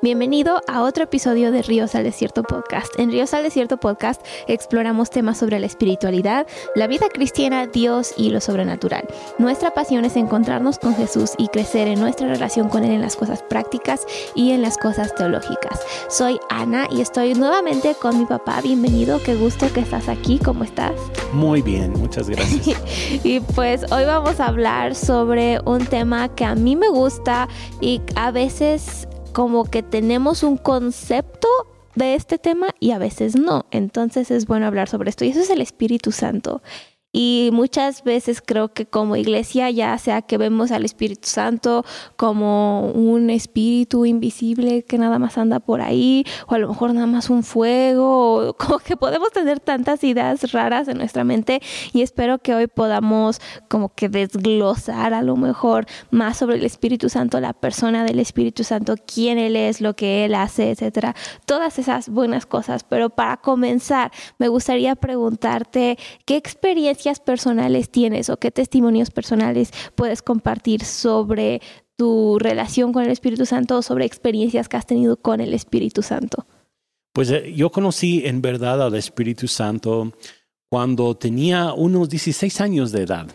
Bienvenido a otro episodio de Ríos al Desierto Podcast. En Ríos al Desierto Podcast exploramos temas sobre la espiritualidad, la vida cristiana, Dios y lo sobrenatural. Nuestra pasión es encontrarnos con Jesús y crecer en nuestra relación con Él en las cosas prácticas y en las cosas teológicas. Soy Ana y estoy nuevamente con mi papá. Bienvenido, qué gusto que estás aquí. ¿Cómo estás? Muy bien, muchas gracias. y pues hoy vamos a hablar sobre un tema que a mí me gusta y a veces como que tenemos un concepto de este tema y a veces no. Entonces es bueno hablar sobre esto. Y eso es el Espíritu Santo. Y muchas veces creo que como iglesia, ya sea que vemos al Espíritu Santo como un espíritu invisible que nada más anda por ahí, o a lo mejor nada más un fuego, o como que podemos tener tantas ideas raras en nuestra mente y espero que hoy podamos como que desglosar a lo mejor más sobre el Espíritu Santo, la persona del Espíritu Santo, quién Él es, lo que Él hace, etcétera, todas esas buenas cosas. Pero para comenzar, me gustaría preguntarte, ¿qué experiencia personales tienes o qué testimonios personales puedes compartir sobre tu relación con el Espíritu Santo o sobre experiencias que has tenido con el Espíritu Santo? Pues eh, yo conocí en verdad al Espíritu Santo cuando tenía unos 16 años de edad.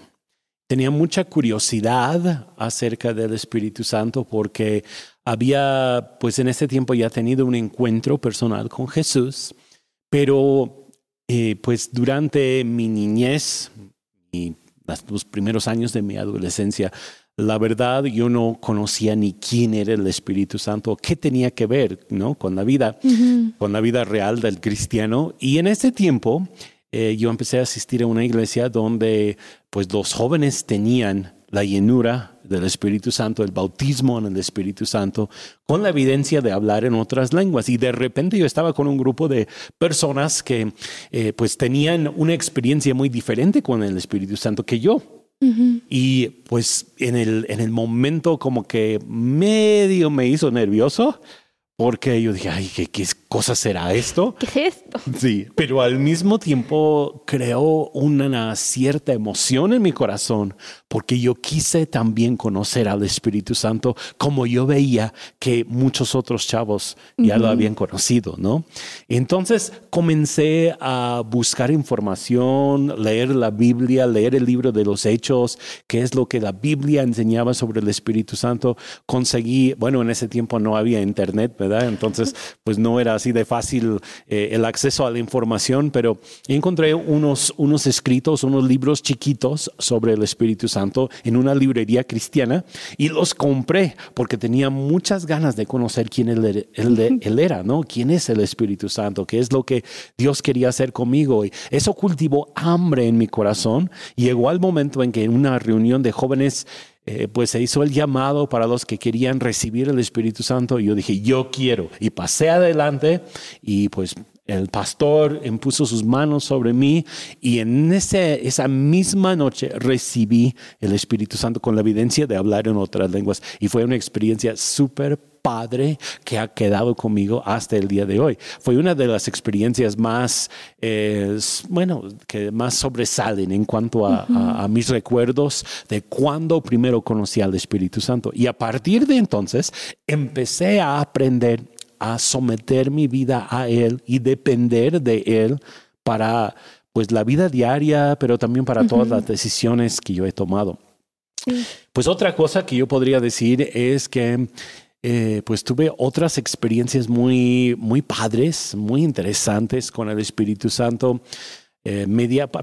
Tenía mucha curiosidad acerca del Espíritu Santo porque había, pues en ese tiempo ya tenido un encuentro personal con Jesús, pero eh, pues durante mi niñez y los primeros años de mi adolescencia, la verdad yo no conocía ni quién era el Espíritu Santo, qué tenía que ver ¿no? con la vida, con la vida real del cristiano. Y en ese tiempo eh, yo empecé a asistir a una iglesia donde pues los jóvenes tenían la llenura del Espíritu Santo, el bautismo en el Espíritu Santo, con la evidencia de hablar en otras lenguas. Y de repente yo estaba con un grupo de personas que eh, pues tenían una experiencia muy diferente con el Espíritu Santo que yo. Y pues en el, en el momento como que medio me hizo nervioso, porque yo dije, ay, ¿qué, qué cosa será esto? ¿Qué es esto? Sí, pero al mismo tiempo creó una cierta emoción en mi corazón, porque yo quise también conocer al Espíritu Santo como yo veía que muchos otros chavos ya lo habían conocido, ¿no? Entonces comencé a buscar información, leer la Biblia, leer el libro de los Hechos, qué es lo que la Biblia enseñaba sobre el Espíritu Santo. Conseguí, bueno, en ese tiempo no había internet, ¿verdad? Entonces, pues no era así de fácil eh, el acceso a la información, pero encontré unos, unos escritos, unos libros chiquitos sobre el Espíritu Santo en una librería cristiana y los compré porque tenía muchas ganas de conocer quién él, él era, ¿no? ¿Quién es el Espíritu Santo? ¿Qué es lo que Dios quería hacer conmigo? Y eso cultivó hambre en mi corazón. Y llegó al momento en que en una reunión de jóvenes eh, pues se hizo el llamado para los que querían recibir el Espíritu Santo y yo dije, yo quiero. Y pasé adelante y pues el pastor impuso sus manos sobre mí y en ese, esa misma noche recibí el Espíritu Santo con la evidencia de hablar en otras lenguas y fue una experiencia súper padre que ha quedado conmigo hasta el día de hoy. Fue una de las experiencias más, eh, bueno, que más sobresalen en cuanto a, a, mis recuerdos de cuando primero conocí al Espíritu Santo. Y a partir de entonces empecé a aprender a someter mi vida a Él y depender de Él para pues la vida diaria, pero también para todas las decisiones que yo he tomado. Pues otra cosa que yo podría decir es que eh, pues tuve otras experiencias muy, muy padres, muy interesantes con el Espíritu Santo. Eh,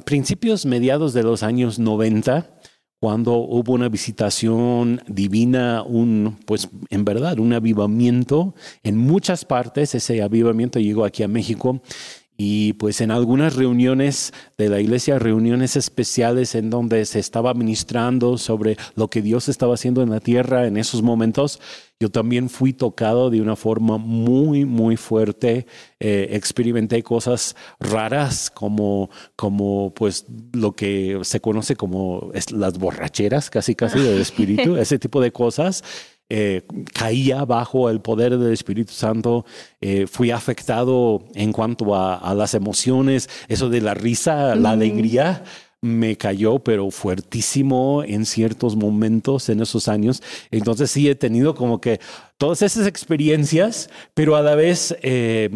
principios, mediados de los años 90, cuando hubo una visitación divina, un, pues en verdad, un avivamiento en muchas partes. Ese avivamiento llegó aquí a México y pues en algunas reuniones de la iglesia, reuniones especiales en donde se estaba ministrando sobre lo que Dios estaba haciendo en la tierra en esos momentos, yo también fui tocado de una forma muy, muy fuerte. Eh, experimenté cosas raras como, como pues lo que se conoce como las borracheras, casi, casi del espíritu, ese tipo de cosas. Eh, caía bajo el poder del Espíritu Santo, eh, fui afectado en cuanto a, las emociones, eso de la risa, la alegría, me cayó, pero fuertísimo en ciertos momentos en esos años. Entonces sí he tenido como que todas esas experiencias, pero a la vez eh,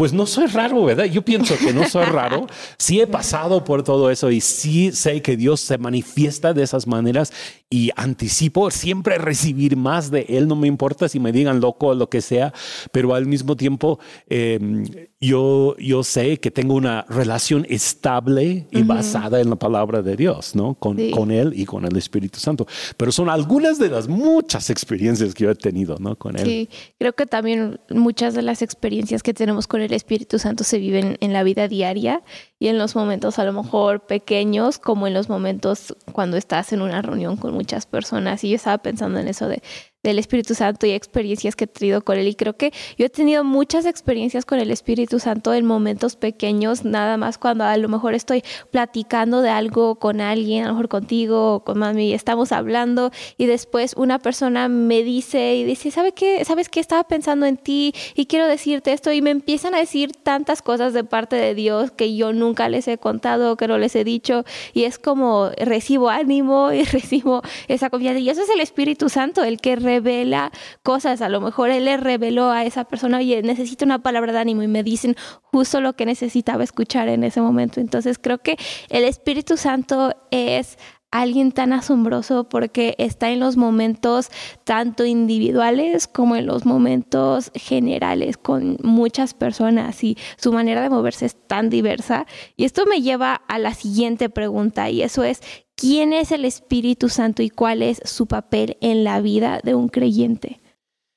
pues no soy raro, ¿verdad? Yo pienso que no soy raro. Sí he pasado por todo eso y sí sé que Dios se manifiesta de esas maneras y anticipo siempre recibir más de Él. No me importa si me digan loco o lo que sea, pero al mismo tiempo em, yo, yo sé que tengo una relación estable y basada en la palabra de Dios, ¿no? Con, con Él y con el Espíritu Santo. Pero son algunas de las muchas experiencias que yo he tenido, ¿no? Con Él. Sí, creo que también muchas de las experiencias que tenemos con el Espíritu Santo se viven en la vida diaria y en los momentos a lo mejor pequeños, como en los momentos cuando estás en una reunión con muchas personas. Y yo estaba pensando en eso de del Espíritu Santo y experiencias que he tenido con él. Y creo que yo he tenido muchas experiencias con el Espíritu Santo en momentos pequeños, nada más cuando a lo mejor estoy platicando de algo con alguien, a lo mejor contigo o con mami, estamos hablando y después una persona me dice y dice, ¿sabe qué? ¿Sabes qué? Estaba pensando en ti y quiero decirte esto y me empiezan a decir tantas cosas de parte de Dios que yo nunca les he contado, que no les he dicho y es como recibo ánimo y recibo esa confianza y eso es el Espíritu Santo, el que revela cosas. A lo mejor él le reveló a esa persona, oye, necesito una palabra de ánimo y me dicen justo lo que necesitaba escuchar en ese momento. Entonces creo que el Espíritu Santo es alguien tan asombroso porque está en los momentos tanto individuales como en los momentos generales con muchas personas y su manera de moverse es tan diversa. Y esto me lleva a la siguiente pregunta y eso es, ¿Quién es el Espíritu Santo y cuál es su papel en la vida de un creyente?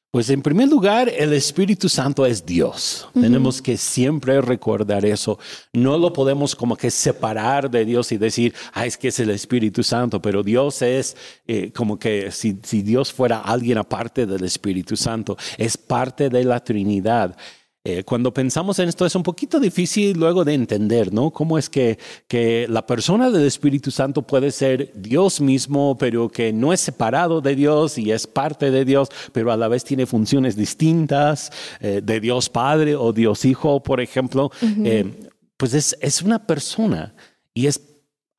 Pues en primer lugar, el Espíritu Santo es Dios. Tenemos que siempre recordar eso. No lo podemos como que separar de Dios y decir, ah, es que es el Espíritu Santo, pero Dios es eh, como que si, si Dios fuera alguien aparte del Espíritu Santo, es parte de la Trinidad. Eh, cuando pensamos en esto es un poquito difícil luego de entender, ¿no? Cómo es que, que la persona del Espíritu Santo puede ser Dios mismo, pero que no es separado de Dios y es parte de Dios, pero a la vez tiene funciones distintas eh, de Dios Padre o Dios Hijo, por ejemplo. Eh, pues es, es una persona y es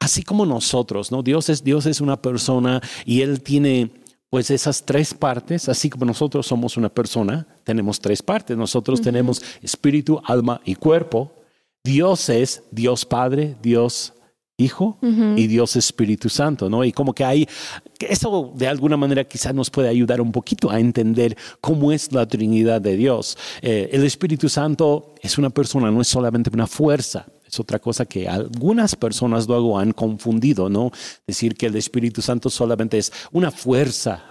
así como nosotros, ¿no? Dios es, Dios es una persona y Él tiene pues esas tres partes, así como nosotros somos una persona, tenemos tres partes. Nosotros tenemos espíritu, alma y cuerpo. Dios es Dios Padre, Dios Hijo y Dios Espíritu Santo, ¿no? Y como que hay, eso de alguna manera quizás nos puede ayudar un poquito a entender cómo es la Trinidad de Dios. Eh, el Espíritu Santo es una persona, no es solamente una fuerza. Es otra cosa que algunas personas luego han confundido, ¿no? Decir que el Espíritu Santo solamente es una fuerza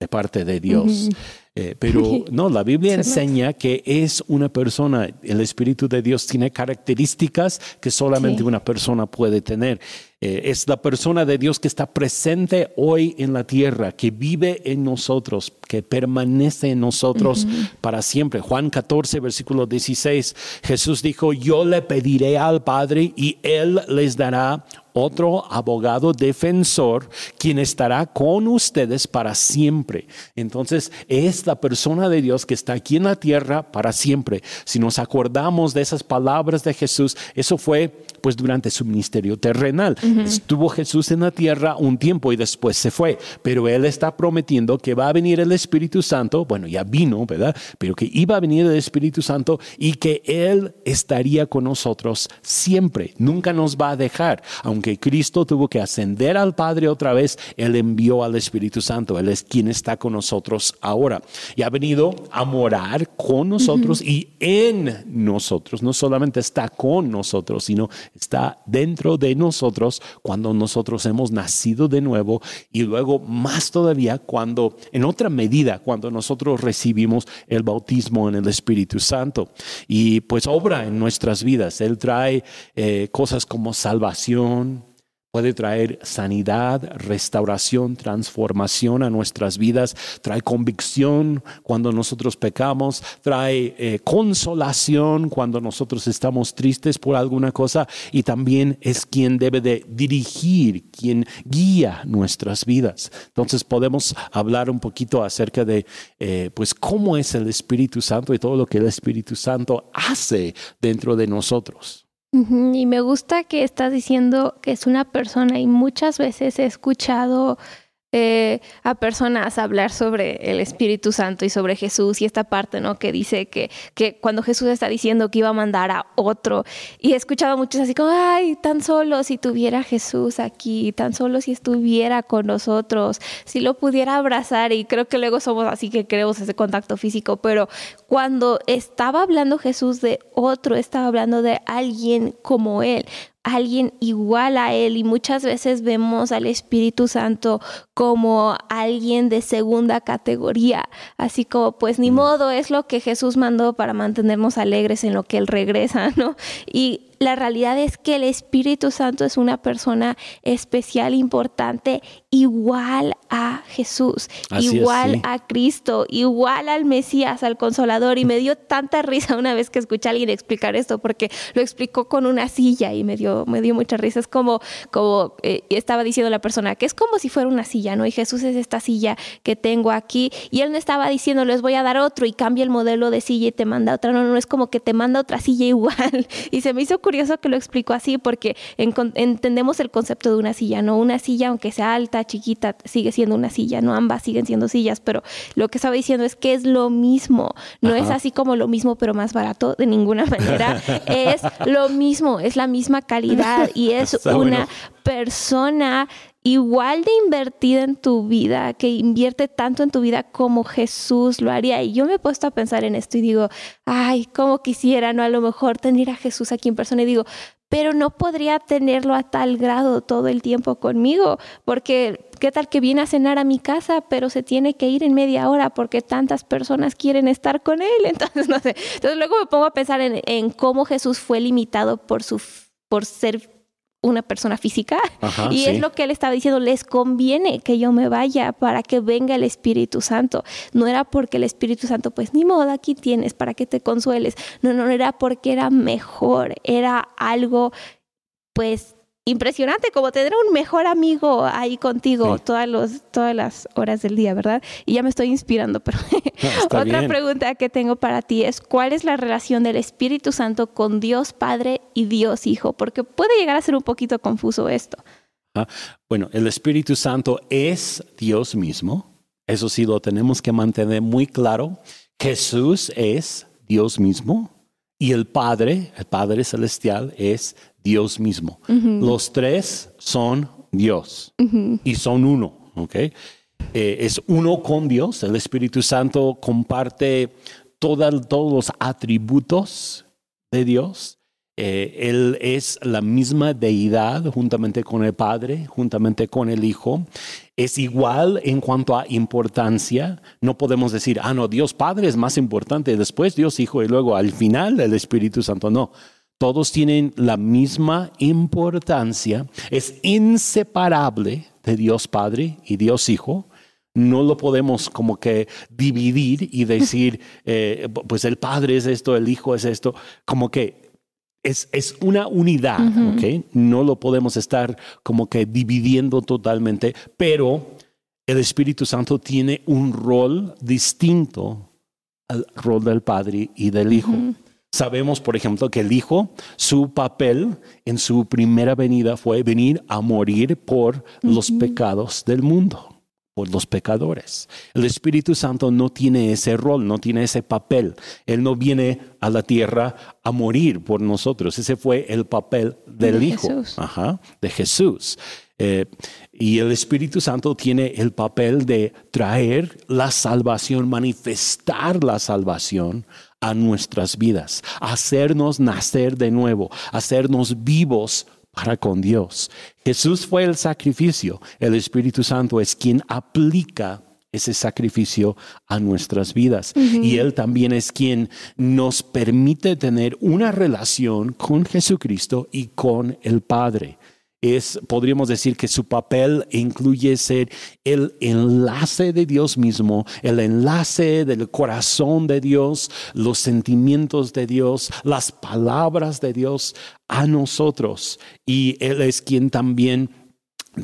de parte de Dios. Eh, pero no, la Biblia enseña que es una persona, el Espíritu de Dios tiene características que solamente una persona puede tener. Eh, es la persona de Dios que está presente hoy en la tierra, que vive en nosotros, que permanece en nosotros para siempre. Juan 14, versículo 16, Jesús dijo, yo le pediré al Padre y Él les dará otro abogado defensor quien estará con ustedes para siempre. Entonces, es la persona de Dios que está aquí en la tierra para siempre. Si nos acordamos de esas palabras de Jesús, eso fue pues durante su ministerio terrenal. Estuvo Jesús en la tierra un tiempo y después se fue, pero Él está prometiendo que va a venir el Espíritu Santo, bueno, ya vino, ¿verdad? Pero que iba a venir el Espíritu Santo y que Él estaría con nosotros siempre, nunca nos va a dejar. Aunque Cristo tuvo que ascender al Padre otra vez, Él envió al Espíritu Santo, Él es quien está con nosotros ahora. Y ha venido a morar con nosotros y en nosotros, no solamente está con nosotros, sino está dentro de nosotros cuando nosotros hemos nacido de nuevo y luego más todavía cuando, en otra medida, cuando nosotros recibimos el bautismo en el Espíritu Santo. Y pues obra en nuestras vidas. Él trae eh, cosas como salvación, Puede traer sanidad, restauración, transformación a nuestras vidas, trae convicción cuando nosotros pecamos, trae eh, consolación cuando nosotros estamos tristes por alguna cosa y también es quien debe de dirigir, quien guía nuestras vidas. Entonces podemos hablar un poquito acerca de eh, pues cómo es el Espíritu Santo y todo lo que el Espíritu Santo hace dentro de nosotros. Y me gusta que estás diciendo que es una persona y muchas veces he escuchado eh, a personas hablar sobre el Espíritu Santo y sobre Jesús y esta parte, ¿no? Que dice que, que cuando Jesús está diciendo que iba a mandar a otro. Y he escuchado muchos así como, ay, tan solo si tuviera Jesús aquí, tan solo si estuviera con nosotros, si lo pudiera abrazar y creo que luego somos así que creemos ese contacto físico, pero cuando estaba hablando Jesús de otro, estaba hablando de alguien como Él, alguien igual a Él y muchas veces vemos al Espíritu Santo como alguien de segunda categoría, así como pues ni mm. modo es lo que Jesús mandó para mantenernos alegres en lo que Él regresa, ¿no? Y la realidad es que el Espíritu Santo es una persona especial, importante, igual a Jesús, igual a Cristo, igual al Mesías, al Consolador. Y me dio tanta risa una vez que escuché a alguien explicar esto, porque lo explicó con una silla y me dio, me dio mucha risa. Es como, como eh, estaba diciendo la persona, que es como si fuera una silla, ¿no? Y Jesús es esta silla que tengo aquí. Y él no estaba diciendo, les voy a dar otro y cambia el modelo de silla y te manda otra. No, no, es como que te manda otra silla igual. Y se me hizo curioso que lo explicó así porque entendemos el concepto de una silla, ¿no? Una silla, aunque sea alta, chiquita, sigue siendo una silla, ¿no? Ambas siguen siendo sillas, pero lo que estaba diciendo es que es lo mismo. No es así como lo mismo, pero más barato, de ninguna manera. es lo mismo, es la misma calidad y es una persona igual de invertida en tu vida, que invierte tanto en tu vida como Jesús lo haría. Y yo me he puesto a pensar en esto y digo, ay, cómo quisiera, ¿no? A lo mejor tener a Jesús aquí en persona y digo, pero no podría tenerlo a tal grado todo el tiempo conmigo, porque qué tal que viene a cenar a mi casa, pero se tiene que ir en media hora porque tantas personas quieren estar con él. Entonces, no sé. Entonces luego me pongo a pensar en, en cómo Jesús fue limitado por su por ser una persona física. y es lo que él estaba diciendo, les conviene que yo me vaya para que venga el Espíritu Santo. No era porque el Espíritu Santo, pues ni modo, aquí tienes para que te consueles. No, no, era porque era mejor, era algo pues impresionante como tener un mejor amigo ahí contigo todas, los, todas las horas del día, ¿verdad? Y ya me estoy inspirando, pero otra pregunta que tengo para ti es, ¿cuál es la relación del Espíritu Santo con Dios Padre y Dios Hijo? Porque puede llegar a ser un poquito confuso esto. Ah, bueno, el Espíritu Santo es Dios mismo, eso sí lo tenemos que mantener muy claro. Jesús es Dios mismo y el Padre, el Padre Celestial, es Dios mismo. Los tres son Dios y son uno, ¿ok? Eh, es uno con Dios, el Espíritu Santo comparte todos los atributos de Dios. Eh, él es la misma deidad juntamente con el Padre, juntamente con el Hijo. Es igual en cuanto a importancia. No podemos decir, ah, no, Dios Padre es más importante, después Dios Hijo y luego al final el Espíritu Santo. No, todos tienen la misma importancia, es inseparable de Dios Padre y Dios Hijo. No lo podemos como que dividir y decir, eh, pues el Padre es esto, el Hijo es esto, como que es, es una unidad, ¿ok? No lo podemos estar como que dividiendo totalmente, pero el Espíritu Santo tiene un rol distinto al rol del Padre y del Hijo. Sabemos, por ejemplo, que el Hijo, su papel en su primera venida fue venir a morir por los pecados del mundo, por los pecadores. El Espíritu Santo no tiene ese rol, no tiene ese papel. Él no viene a la tierra a morir por nosotros. Ese fue el papel del de Hijo, de Jesús. Eh, y el Espíritu Santo tiene el papel de traer la salvación, manifestar la salvación a nuestras vidas, hacernos nacer de nuevo, hacernos vivos para con Dios. Jesús fue el sacrificio, el Espíritu Santo es quien aplica ese sacrificio a nuestras vidas. Y Él también es quien nos permite tener una relación con Jesucristo y con el Padre es, podríamos decir que su papel incluye ser el enlace de Dios mismo, el enlace del corazón de Dios, los sentimientos de Dios, las palabras de Dios a nosotros. Y Él es quien también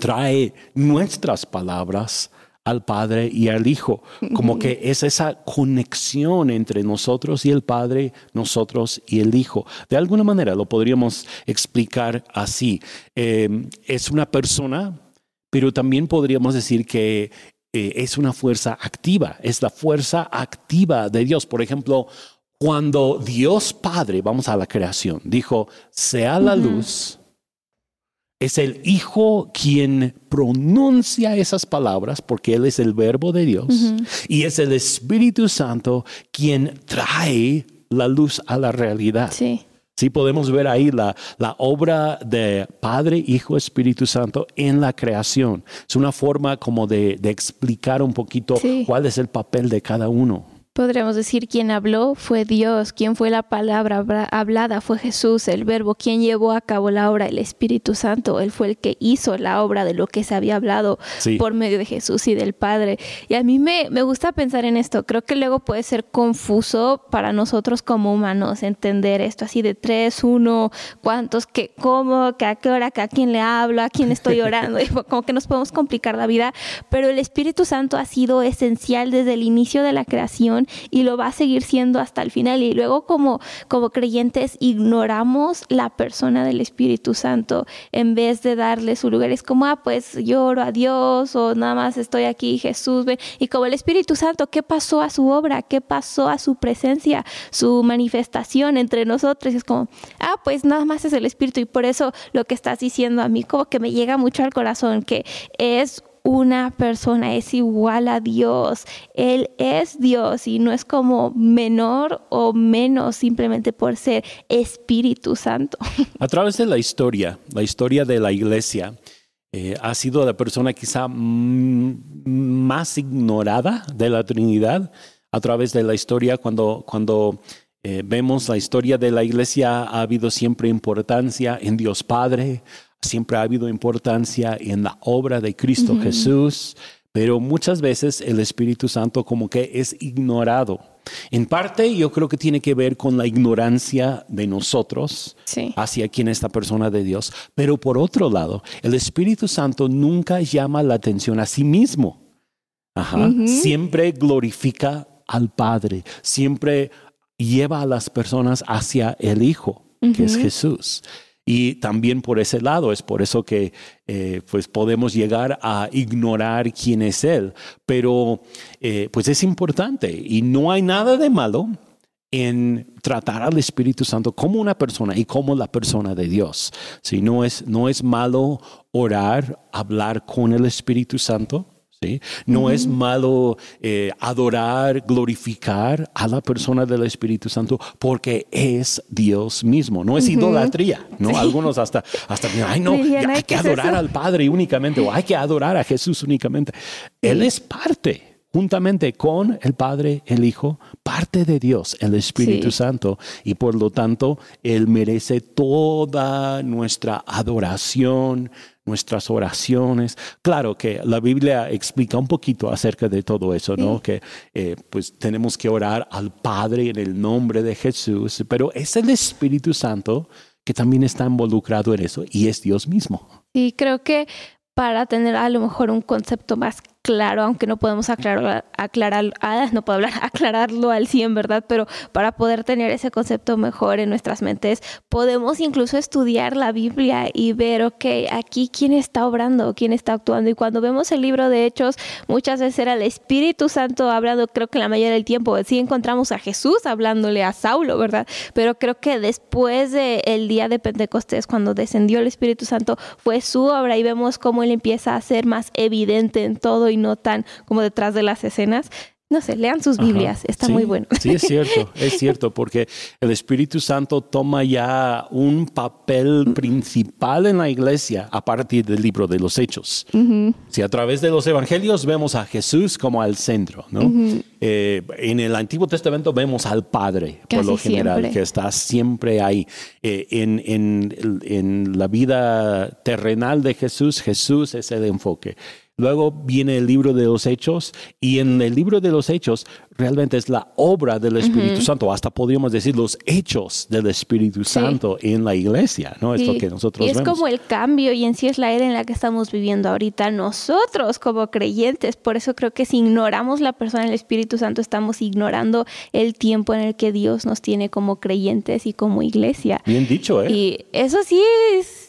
trae nuestras palabras al Padre y al Hijo. Como que es esa conexión entre nosotros y el Padre, nosotros y el Hijo. De alguna manera lo podríamos explicar así. Eh, es una persona, pero también podríamos decir que eh, es una fuerza activa, es la fuerza activa de Dios. Por ejemplo, cuando Dios Padre, vamos a la creación, dijo, sea la luz, es el Hijo quien pronuncia esas palabras porque Él es el verbo de Dios y es el Espíritu Santo quien trae la luz a la realidad. Sí. Sí, podemos ver ahí la, la, obra de Padre, Hijo, Espíritu Santo en la creación. Es una forma como de, de explicar un poquito cuál es el papel de cada uno. Podríamos decir, quien habló fue Dios, quien fue la palabra hablada fue Jesús, el verbo, quien llevó a cabo la obra, el Espíritu Santo, él fue el que hizo la obra de lo que se había hablado por medio de Jesús y del Padre. Y a mí me, me gusta pensar en esto, creo que luego puede ser confuso para nosotros como humanos entender esto así de tres, uno, cuántos, qué, cómo, que a qué hora, que a quién le hablo, a quién estoy orando, y como que nos podemos complicar la vida, pero el Espíritu Santo ha sido esencial desde el inicio de la creación y lo va a seguir siendo hasta el final. Y luego como, como creyentes ignoramos la persona del Espíritu Santo en vez de darle su lugar. Es como, ah, pues lloro a Dios o nada más estoy aquí, Jesús. Ven. Y como el Espíritu Santo, ¿qué pasó a su obra? ¿Qué pasó a su presencia? Su manifestación entre nosotros. es como, ah, pues nada más es el Espíritu. Y por eso lo que estás diciendo a mí como que me llega mucho al corazón, que es una persona es igual a Dios. Él es Dios y no es como menor o menos simplemente por ser Espíritu Santo. A través de la historia, la historia de la iglesia, eh, ha sido la persona quizá más ignorada de la Trinidad a través de la historia cuando, cuando eh, vemos la historia de la iglesia ha habido siempre importancia en Dios Padre, siempre ha habido importancia en la obra de Cristo Jesús, pero muchas veces el Espíritu Santo como que es ignorado. En parte yo creo que tiene que ver con la ignorancia de nosotros hacia quién es la persona de Dios, pero por otro lado, el Espíritu Santo nunca llama la atención a sí mismo. Siempre glorifica al Padre, siempre lleva a las personas hacia el Hijo, que es Jesús. Y también por ese lado, es por eso que eh, pues podemos llegar a ignorar quién es Él. Pero eh, pues es importante y no hay nada de malo en tratar al Espíritu Santo como una persona y como la persona de Dios. Si no es, no es malo orar, hablar con el Espíritu Santo, no es malo eh, adorar, glorificar a la persona del Espíritu Santo porque es Dios mismo, no es idolatría, ¿no? Algunos hasta, hasta, ay no, hay que adorar al Padre únicamente o hay que adorar a Jesús únicamente. Él es parte juntamente con el Padre, el Hijo, parte de Dios, el Espíritu Santo, y por lo tanto, Él merece toda nuestra adoración, nuestras oraciones. Claro que la Biblia explica un poquito acerca de todo eso, ¿no? Que eh, pues tenemos que orar al Padre en el nombre de Jesús, pero es el Espíritu Santo que también está involucrado en eso y es Dios mismo. Y creo que para tener a lo mejor un concepto más claro, aunque no podemos aclarar, aclarar ah, no puedo hablar, aclararlo al 100, ¿verdad? Pero para poder tener ese concepto mejor en nuestras mentes, podemos incluso estudiar la Biblia y ver, ok, aquí quién está obrando, quién está actuando. Y cuando vemos el libro de Hechos, muchas veces era el Espíritu Santo hablando, creo que la mayoría del tiempo, sí encontramos a Jesús hablándole a Saulo, ¿verdad? Pero creo que después del día de Pentecostés, cuando descendió el Espíritu Santo, fue su obra y vemos cómo él empieza a ser más evidente en todo no tan como detrás de las escenas. No sé, lean sus Biblias, está muy bueno. Sí, es cierto, es cierto, porque el Espíritu Santo toma ya un papel principal en la iglesia a partir del libro de los Hechos. Si a través de los Evangelios vemos a Jesús como al centro, ¿no? Eh, en el Antiguo Testamento vemos al Padre, por lo general, que está siempre ahí. Eh, en, en, en la vida terrenal de Jesús, Jesús es el enfoque. Luego viene el libro de los Hechos y en el libro de los Hechos realmente es la obra del Espíritu Santo, hasta podríamos decir los hechos del Espíritu Santo en la iglesia, ¿no? Es lo que nosotros y es vemos. como el cambio y en sí es la era en la que estamos viviendo ahorita nosotros como creyentes. Por eso creo que si ignoramos la persona del Espíritu Santo estamos ignorando el tiempo en el que Dios nos tiene como creyentes y como iglesia. Bien dicho, ¿eh? Y eso sí,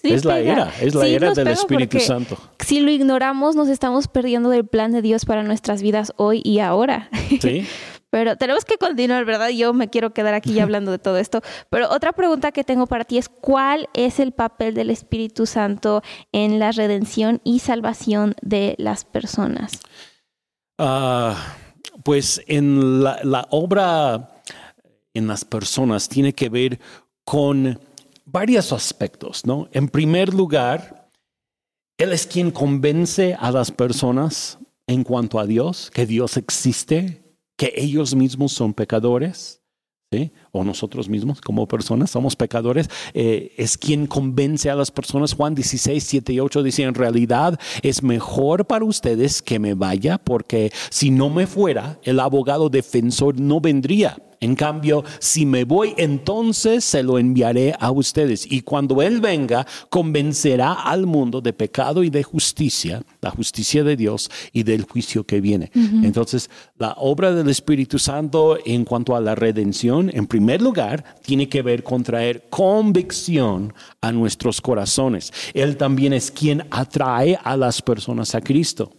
sí es la era, es la era del Espíritu Santo. Si lo ignoramos nos estamos perdiendo del plan de Dios para nuestras vidas hoy y ahora. Sí. Pero tenemos que continuar, ¿verdad? Yo me quiero quedar aquí ya hablando de todo esto. Pero otra pregunta que tengo para ti es, ¿cuál es el papel del Espíritu Santo en la redención y salvación de las personas? Ah, pues en la, la obra en las personas tiene que ver con varios aspectos, ¿no? En primer lugar, Él es quien convence a las personas en cuanto a Dios, que Dios existe, que ellos mismos son pecadores, o nosotros mismos como personas somos pecadores, eh, es quien convence a las personas. Juan 16, 7 y 8 dice, en realidad es mejor para ustedes que me vaya, porque si no me fuera, el abogado defensor no vendría. En cambio, si me voy, entonces se lo enviaré a ustedes. Y cuando Él venga, convencerá al mundo de pecado y de justicia, la justicia de Dios y del juicio que viene. Entonces, la obra del Espíritu Santo en cuanto a la redención, en primer lugar, tiene que ver con traer convicción a nuestros corazones. Él también es quien atrae a las personas a Cristo.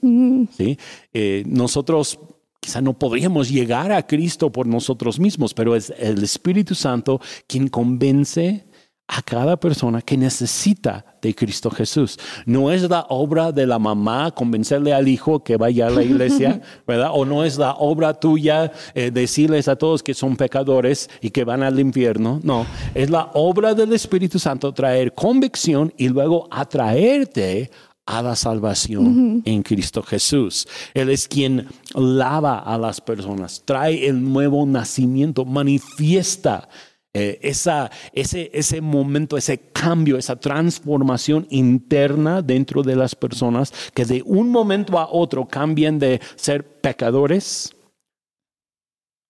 ¿sí? Eh, nosotros quizá no podríamos llegar a Cristo por nosotros mismos, pero es el Espíritu Santo quien convence a cada persona que necesita de Cristo Jesús. No es la obra de la mamá convencerle al hijo que vaya a la iglesia, ¿verdad? O no es la obra tuya eh, decirles a todos que son pecadores y que van al infierno. No, es la obra del Espíritu Santo traer convicción y luego atraerte a la salvación en Cristo Jesús. Él es quien lava a las personas, trae el nuevo nacimiento, manifiesta eh, esa, ese, ese momento, ese cambio, esa transformación interna dentro de las personas que de un momento a otro cambian de ser pecadores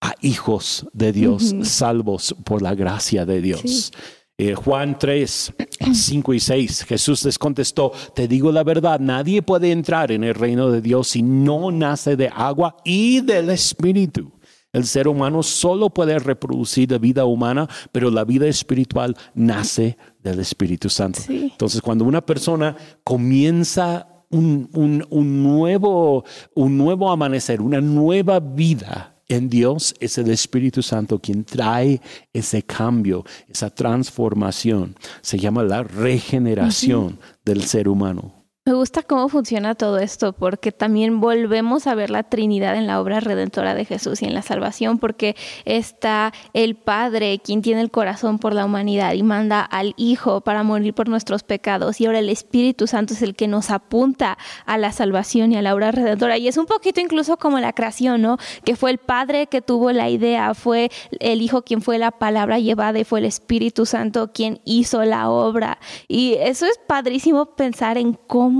a hijos de Dios, salvos por la gracia de Dios. Sí. Eh, Juan 3, 5 y 6, Jesús les contestó, te digo la verdad, nadie puede entrar en el reino de Dios si no nace de agua y del Espíritu. El ser humano solo puede reproducir la vida humana, pero la vida espiritual nace del Espíritu Santo. Sí. Entonces, cuando una persona comienza un, un- un nuevo, un nuevo amanecer, una nueva vida en Dios, es el Espíritu Santo quien trae ese cambio, esa transformación. Se llama la regeneración del ser humano. Me gusta cómo funciona todo esto, porque también volvemos a ver la Trinidad en la obra redentora de Jesús y en la salvación, porque está el Padre, quien tiene el corazón por la humanidad y manda al Hijo para morir por nuestros pecados, y ahora el Espíritu Santo es el que nos apunta a la salvación y a la obra redentora. Y es un poquito incluso como la creación, ¿no? Que fue el Padre que tuvo la idea, fue el Hijo quien fue la palabra llevada y fue el Espíritu Santo quien hizo la obra. Y eso es padrísimo pensar en cómo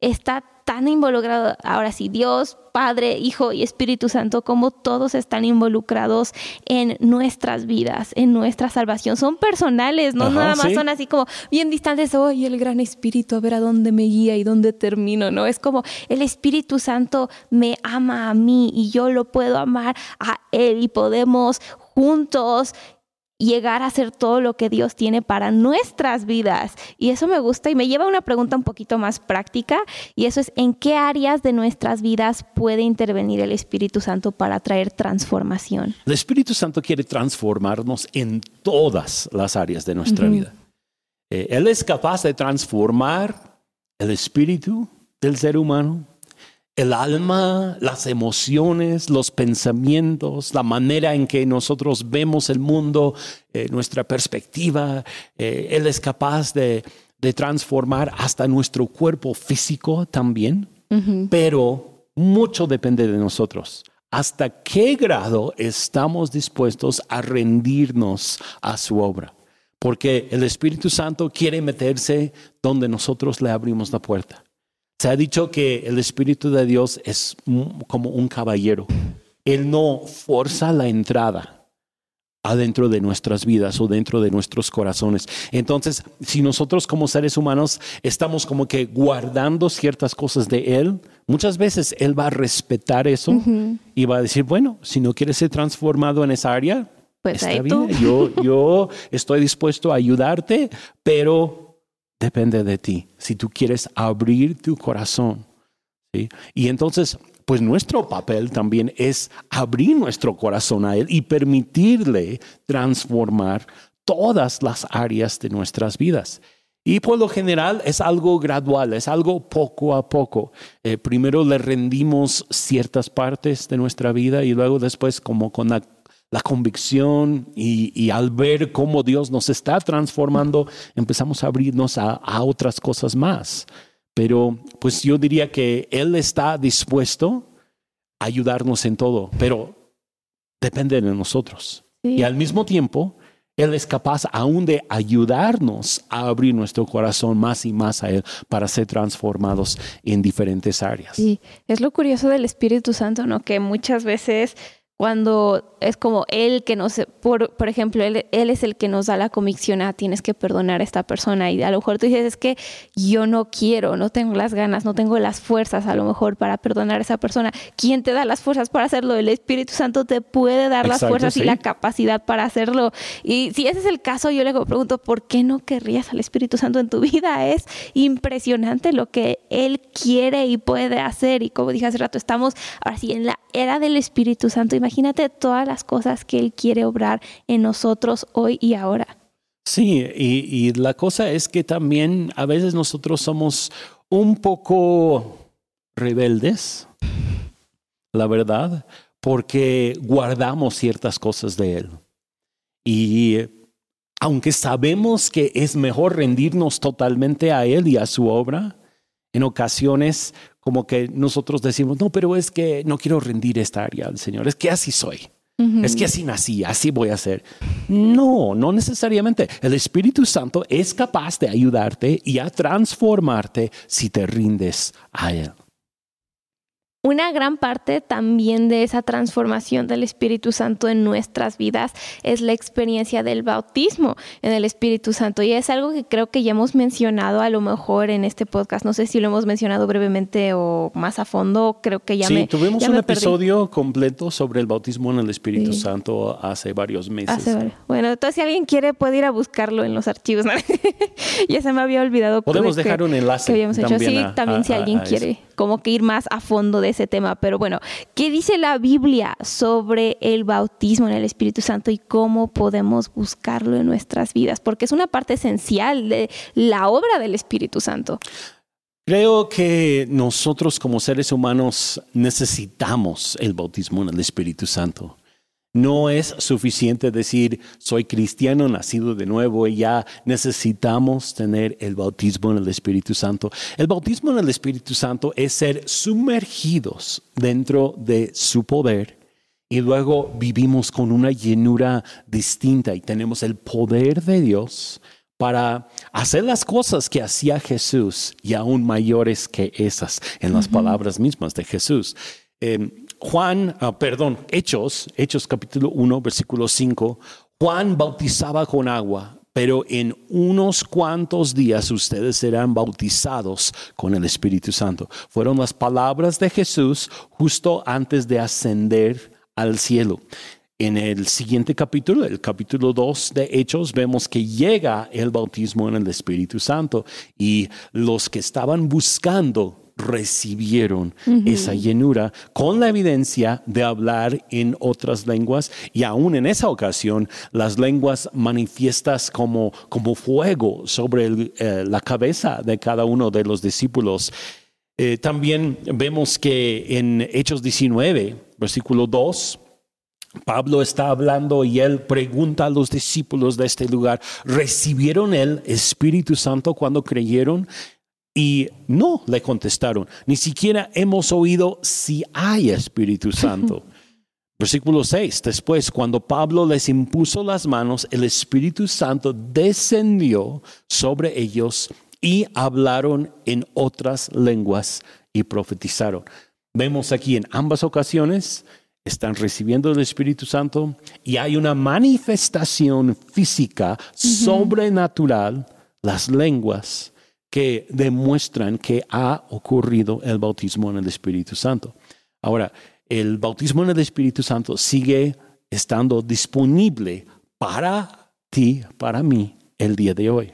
está tan involucrado, ahora sí, Dios, Padre, Hijo y Espíritu Santo, cómo todos están involucrados en nuestras vidas, en nuestra salvación. Son personales, no Ajá, nada más sí. son así como bien distantes, hoy el gran Espíritu, a ver a dónde me guía y dónde termino, ¿no? Es como el Espíritu Santo me ama a mí y yo lo puedo amar a Él y podemos juntos llegar a hacer todo lo que Dios tiene para nuestras vidas. Y eso me gusta y me lleva a una pregunta un poquito más práctica y eso es en qué áreas de nuestras vidas puede intervenir el Espíritu Santo para traer transformación. El Espíritu Santo quiere transformarnos en todas las áreas de nuestra vida. Eh, él es capaz de transformar el espíritu del ser humano, el alma, las emociones, los pensamientos, la manera en que nosotros vemos el mundo, eh, nuestra perspectiva. Eh, él es capaz de, de transformar hasta nuestro cuerpo físico también, pero mucho depende de nosotros. ¿Hasta qué grado estamos dispuestos a rendirnos a su obra? Porque el Espíritu Santo quiere meterse donde nosotros le abrimos la puerta. Se ha dicho que el Espíritu de Dios es como un caballero. Él no forza la entrada adentro de nuestras vidas o dentro de nuestros corazones. Entonces, si nosotros como seres humanos estamos como que guardando ciertas cosas de Él, muchas veces Él va a respetar eso y va a decir, bueno, si no quieres ser transformado en esa área, pues está bien, yo, yo estoy dispuesto a ayudarte, pero depende de ti. Si tú quieres abrir tu corazón. Y entonces pues nuestro papel también es abrir nuestro corazón a Él y permitirle transformar todas las áreas de nuestras vidas. Y por lo general es algo gradual, es algo poco a poco. Eh, primero le rendimos ciertas partes de nuestra vida y luego después como con la, convicción y, al ver cómo Dios nos está transformando, empezamos a abrirnos a, a otras cosas más. Pero pues yo diría que Él está dispuesto a ayudarnos en todo, pero depende de nosotros. Y al mismo tiempo, Él es capaz aún de ayudarnos a abrir nuestro corazón más y más a Él para ser transformados en diferentes áreas. Sí, es lo curioso del Espíritu Santo, ¿no? Que muchas veces cuando es como él que nos, por, por ejemplo, él, él, es el que nos da la convicción, ah, tienes que perdonar a esta persona y a lo mejor tú dices, es que yo no quiero, no tengo las ganas, no tengo las fuerzas a lo mejor para perdonar a esa persona. ¿Quién te da las fuerzas para hacerlo? El Espíritu Santo te puede dar las fuerzas y la capacidad para hacerlo. Y si ese es el caso, yo le pregunto, ¿por qué no querrías al Espíritu Santo en tu vida? Es impresionante lo que Él quiere y puede hacer. Y como dije hace rato, estamos ahora sí en la era del Espíritu Santo. Imagínate todas las cosas que Él quiere obrar en nosotros hoy y ahora. Sí, y, la cosa es que también a veces nosotros somos un poco rebeldes, la verdad, porque guardamos ciertas cosas de Él. Y aunque sabemos que es mejor rendirnos totalmente a Él y a su obra, en ocasiones como que nosotros decimos, no, pero es que no quiero rendir esta área al Señor, es que así soy. Es que así nací, así voy a ser. No, no necesariamente. El Espíritu Santo es capaz de ayudarte y a transformarte si te rindes a Él una gran parte también de esa transformación del Espíritu Santo en nuestras vidas es la experiencia del bautismo en el Espíritu Santo. Y es algo que creo que ya hemos mencionado a lo mejor en este podcast. No sé si lo hemos mencionado brevemente o más a fondo. Creo que ya sí, tuvimos un episodio completo sobre el bautismo en el Espíritu Santo hace varios meses. bueno, entonces si alguien quiere puede ir a buscarlo en los archivos. ya se me había olvidado. Podemos dejar un enlace. Que hecho. sí, también si alguien quiere como que ir más a fondo de ese tema. Pero bueno, ¿qué dice la Biblia sobre el bautismo en el Espíritu Santo y cómo podemos buscarlo en nuestras vidas? Porque es una parte esencial de la obra del Espíritu Santo. Creo que nosotros como seres humanos necesitamos el bautismo en el Espíritu Santo. No es suficiente decir, soy cristiano, nacido de nuevo y ya necesitamos tener el bautismo en el Espíritu Santo. El bautismo en el Espíritu Santo es ser sumergidos dentro de su poder y luego vivimos con una llenura distinta y tenemos el poder de Dios para hacer las cosas que hacía Jesús y aún mayores que esas, en las palabras mismas de Jesús. Em, Juan, ah, perdón, Hechos, Hechos capítulo 1, versículo 5, Juan bautizaba con agua, pero en unos cuantos días ustedes serán bautizados con el Espíritu Santo. Fueron las palabras de Jesús justo antes de ascender al cielo. En el siguiente capítulo, el capítulo 2 de Hechos, vemos que llega el bautismo en el Espíritu Santo y los que estaban buscando recibieron esa llenura con la evidencia de hablar en otras lenguas y aún en esa ocasión las lenguas manifiestas como, como fuego sobre eh, la cabeza de cada uno de los discípulos. Eh, también vemos que en Hechos 19, versículo 2, Pablo está hablando y él pregunta a los discípulos de este lugar, ¿recibieron el Espíritu Santo cuando creyeron? Y no le contestaron, ni siquiera hemos oído si hay Espíritu Santo. Versículo 6, después, cuando Pablo les impuso las manos, el Espíritu Santo descendió sobre ellos y hablaron en otras lenguas y profetizaron. Vemos aquí en ambas ocasiones están recibiendo el Espíritu Santo y hay una manifestación física sobrenatural, las lenguas, que demuestran que ha ocurrido el bautismo en el Espíritu Santo. Ahora, el bautismo en el Espíritu Santo sigue estando disponible para ti, para mí, el día de hoy.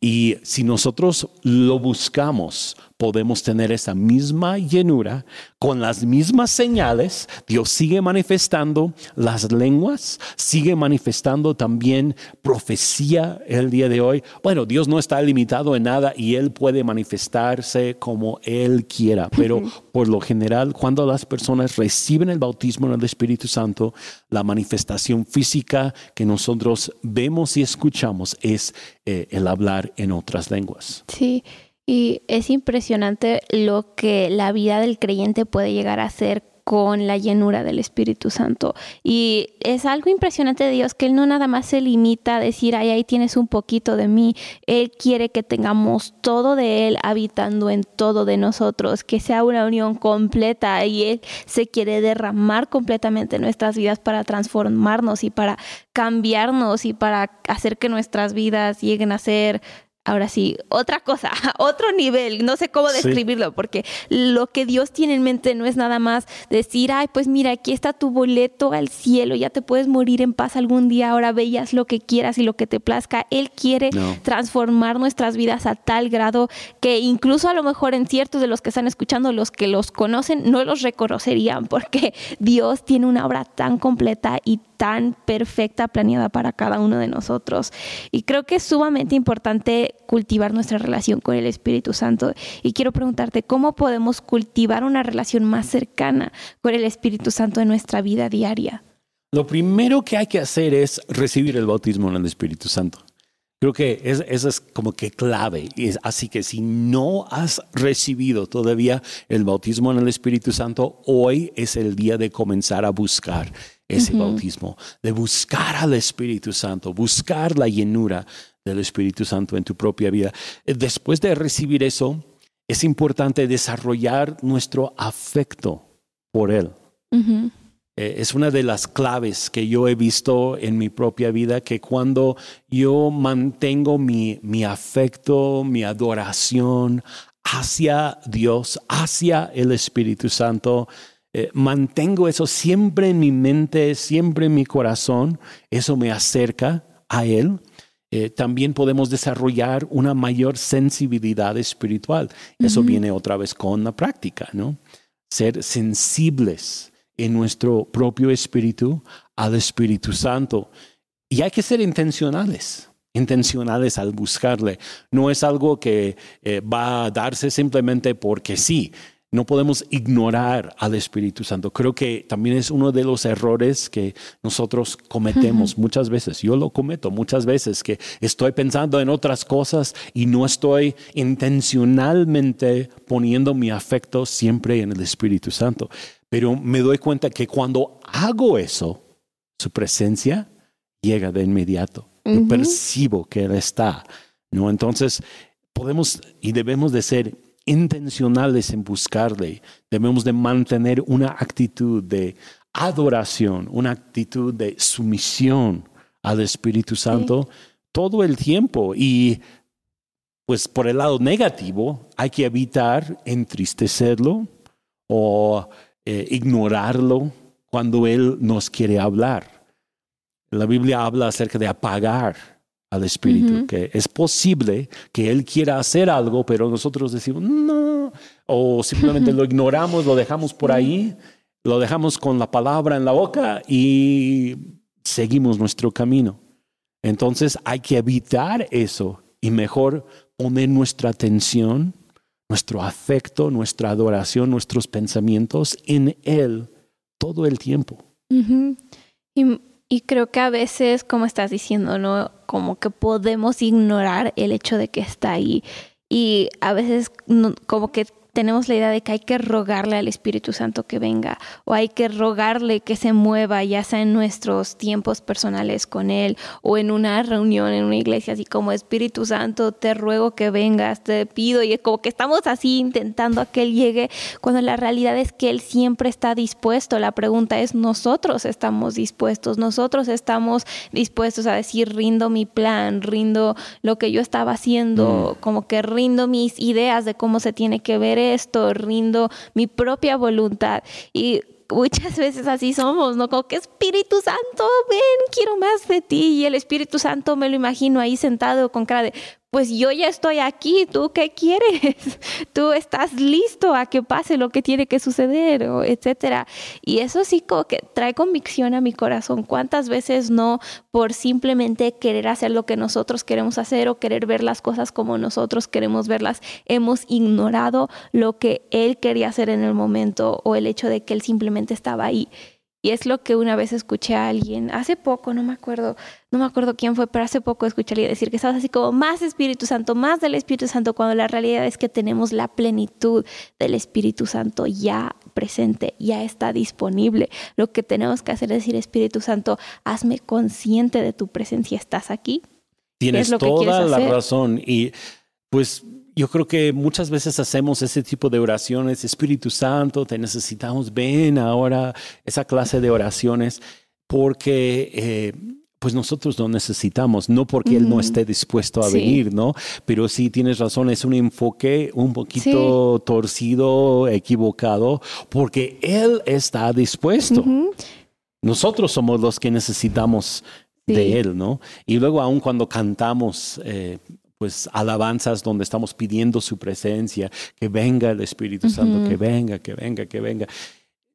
Y si nosotros lo buscamos, podemos tener esa misma llenura con las mismas señales. Dios sigue manifestando las lenguas, sigue manifestando también profecía el día de hoy. Bueno, Dios no está limitado en nada y Él puede manifestarse como Él quiera, pero por lo general, cuando las personas reciben el bautismo en el Espíritu Santo, la manifestación física que nosotros vemos y escuchamos es eh, el hablar en otras lenguas. Sí. Y es impresionante lo que la vida del creyente puede llegar a ser con la llenura del Espíritu Santo. Y es algo impresionante de Dios que Él no nada más se limita a decir, ay, ahí tienes un poquito de mí. Él quiere que tengamos todo de Él habitando en todo de nosotros, que sea una unión completa y Él se quiere derramar completamente en nuestras vidas para transformarnos y para cambiarnos y para hacer que nuestras vidas lleguen a ser ahora sí, otra cosa, otro nivel, no sé cómo describirlo, porque lo que Dios tiene en mente no es nada más decir, ay, pues mira, aquí está tu boleto al cielo, ya te puedes morir en paz algún día, ahora veas lo que quieras y lo que te plazca. Él quiere transformar nuestras vidas a tal grado que incluso a lo mejor en ciertos de los que están escuchando, los que los conocen, no los reconocerían, porque Dios tiene una obra tan completa y tan perfecta planeada para cada uno de nosotros. Y creo que es sumamente importante cultivar nuestra relación con el Espíritu Santo. Y quiero preguntarte, ¿cómo podemos cultivar una relación más cercana con el Espíritu Santo en nuestra vida diaria? Lo primero que hay que hacer es recibir el bautismo en el Espíritu Santo. Creo que eso es como que clave. Así que si no has recibido todavía el bautismo en el Espíritu Santo, hoy es el día de comenzar a buscar ese bautismo, de buscar al Espíritu Santo, buscar la llenura del Espíritu Santo en tu propia vida. Después de recibir eso, es importante desarrollar nuestro afecto por Él. Eh, es una de las claves que yo he visto en mi propia vida, que cuando yo mantengo mi, mi afecto, mi adoración hacia Dios, hacia el Espíritu Santo, eh, mantengo eso siempre en mi mente, siempre en mi corazón, eso me acerca a Él. Eh, también podemos desarrollar una mayor sensibilidad espiritual. Eso viene otra vez con la práctica, ¿no? Ser sensibles en nuestro propio espíritu al Espíritu Santo. Y hay que ser intencionales intencionales al buscarle. No es algo que eh, va a darse simplemente porque sí. No podemos ignorar al Espíritu Santo. Creo que también es uno de los errores que nosotros cometemos muchas veces. Yo lo cometo muchas veces, que estoy pensando en otras cosas y no estoy intencionalmente poniendo mi afecto siempre en el Espíritu Santo. Pero me doy cuenta que cuando hago eso, su presencia llega de inmediato. Yo percibo que Él está. ¿no? Entonces, podemos y debemos de ser intencionales en buscarle. Debemos de mantener una actitud de adoración, una actitud de sumisión al Espíritu Santo todo el tiempo. Y pues por el lado negativo hay que evitar entristecerlo o eh, ignorarlo cuando Él nos quiere hablar. La Biblia habla acerca de apagar al Espíritu, que es posible que Él quiera hacer algo, pero nosotros decimos, no, o simplemente lo ignoramos, lo dejamos por ahí, lo dejamos con la palabra en la boca y seguimos nuestro camino. Entonces hay que evitar eso y mejor poner nuestra atención, nuestro afecto, nuestra adoración, nuestros pensamientos en Él todo el tiempo. Y creo que a veces, como estás diciendo, ¿no? Como que podemos ignorar el hecho de que está ahí. Y a veces como que tenemos la idea de que hay que rogarle al Espíritu Santo que venga o hay que rogarle que se mueva, ya sea en nuestros tiempos personales con Él o en una reunión en una iglesia, así como Espíritu Santo, te ruego que vengas, te pido, y es como que estamos así intentando a que Él llegue, cuando la realidad es que Él siempre está dispuesto. La pregunta es, nosotros estamos dispuestos, nosotros estamos dispuestos a decir, rindo mi plan, rindo lo que yo estaba haciendo, mm. como que rindo mis ideas de cómo se tiene que ver esto, rindo mi propia voluntad. Y muchas veces así somos, ¿no? Como que Espíritu Santo, ven, quiero más de ti. Y el Espíritu Santo me lo imagino ahí sentado con cara de, pues yo ya estoy aquí, ¿tú qué quieres? Tú estás listo a que pase lo que tiene que suceder, o etcétera. Y eso sí como que trae convicción a mi corazón. ¿Cuántas veces no por simplemente querer hacer lo que nosotros queremos hacer o querer ver las cosas como nosotros queremos verlas, hemos ignorado lo que él quería hacer en el momento o el hecho de que él simplemente estaba ahí? Y es lo que una vez escuché a alguien, hace poco, no me acuerdo, no me acuerdo quién fue, pero hace poco escuché a alguien decir que estabas así como más Espíritu Santo, más del Espíritu Santo, cuando la realidad es que tenemos la plenitud del Espíritu Santo ya presente, ya está disponible. Lo que tenemos que hacer es decir, Espíritu Santo, hazme consciente de tu presencia, ¿estás aquí? Tienes toda la razón y pues yo creo que muchas veces hacemos ese tipo de oraciones, Espíritu Santo, te necesitamos, ven ahora, esa clase de oraciones, porque eh, pues nosotros lo necesitamos, no porque Él no esté dispuesto a venir, ¿no? Pero sí tienes razón, es un enfoque un poquito torcido, equivocado, porque Él está dispuesto. Nosotros somos los que necesitamos de Él, ¿no? Y luego aún cuando cantamos... Eh, pues alabanzas donde estamos pidiendo su presencia, que venga el Espíritu Santo, que venga, que venga, que venga.